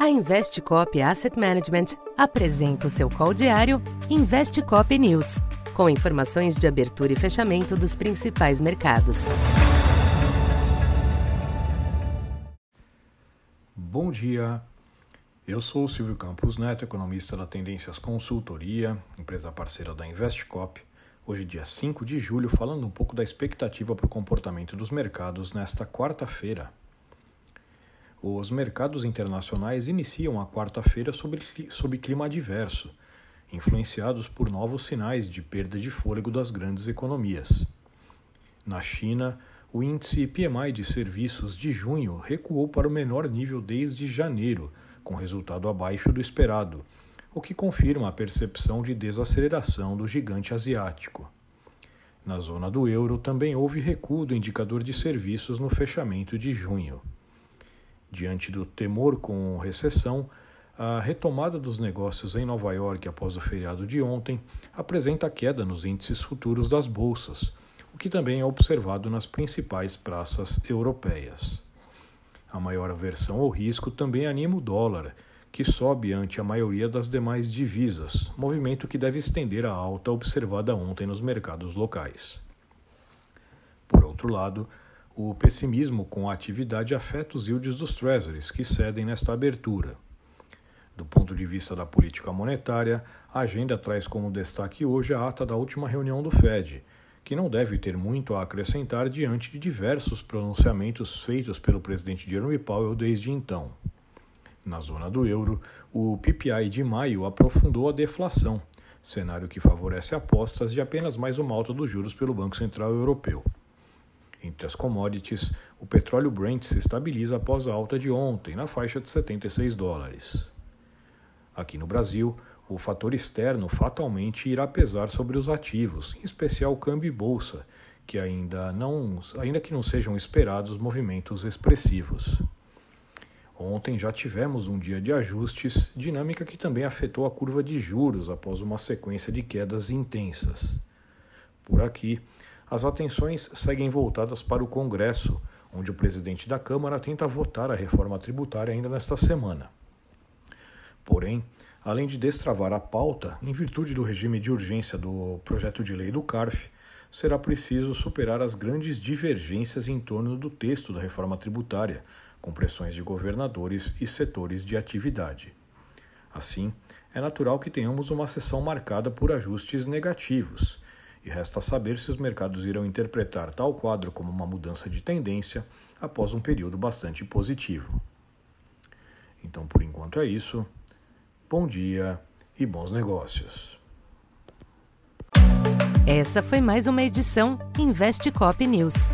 A Investcop Asset Management apresenta o seu call diário Investcop News, com informações de abertura e fechamento dos principais mercados. Bom dia. Eu sou Silvio Campos Neto, economista da Tendências Consultoria, empresa parceira da Investcop. Hoje, dia 5 de julho, falando um pouco da expectativa para o comportamento dos mercados nesta quarta-feira. Os mercados internacionais iniciam a quarta-feira sob, clima adverso, influenciados por novos sinais de perda de fôlego das grandes economias. Na China, o índice PMI de serviços de junho recuou para o menor nível desde janeiro, com resultado abaixo do esperado, o que confirma a percepção de desaceleração do gigante asiático. Na zona do euro também houve recuo do indicador de serviços no fechamento de junho. Diante do temor com recessão, a retomada dos negócios em Nova York após o feriado de ontem apresenta queda nos índices futuros das bolsas, o que também é observado nas principais praças europeias. A maior aversão ao risco também anima o dólar, que sobe ante a maioria das demais divisas, movimento que deve estender a alta observada ontem nos mercados locais. Por outro lado, o pessimismo com a atividade afeta os yields dos treasuries, que cedem nesta abertura. Do ponto de vista da política monetária, a agenda traz como destaque hoje a ata da última reunião do Fed, que não deve ter muito a acrescentar diante de diversos pronunciamentos feitos pelo presidente Jerome Powell desde então. Na zona do euro, o PPI de maio aprofundou a deflação, cenário que favorece apostas de apenas mais uma alta dos juros pelo Banco Central Europeu. Entre as commodities, o petróleo Brent se estabiliza após a alta de ontem, na faixa de 76 dólares. Aqui no Brasil, o fator externo fatalmente irá pesar sobre os ativos, em especial câmbio e bolsa, que ainda, não, ainda que não sejam esperados movimentos expressivos. Ontem já tivemos um dia de ajustes, dinâmica que também afetou a curva de juros após uma sequência de quedas intensas. Por aqui, as atenções seguem voltadas para o Congresso, onde o presidente da Câmara tenta votar a reforma tributária ainda nesta semana. Porém, além de destravar a pauta, em virtude do regime de urgência do projeto de lei do CARF, será preciso superar as grandes divergências em torno do texto da reforma tributária, com pressões de governadores e setores de atividade. Assim, é natural que tenhamos uma sessão marcada por ajustes negativos e resta saber se os mercados irão interpretar tal quadro como uma mudança de tendência após um período bastante positivo. Então, por enquanto é isso. Bom dia e bons negócios. Essa foi mais uma edição Investe Cop News.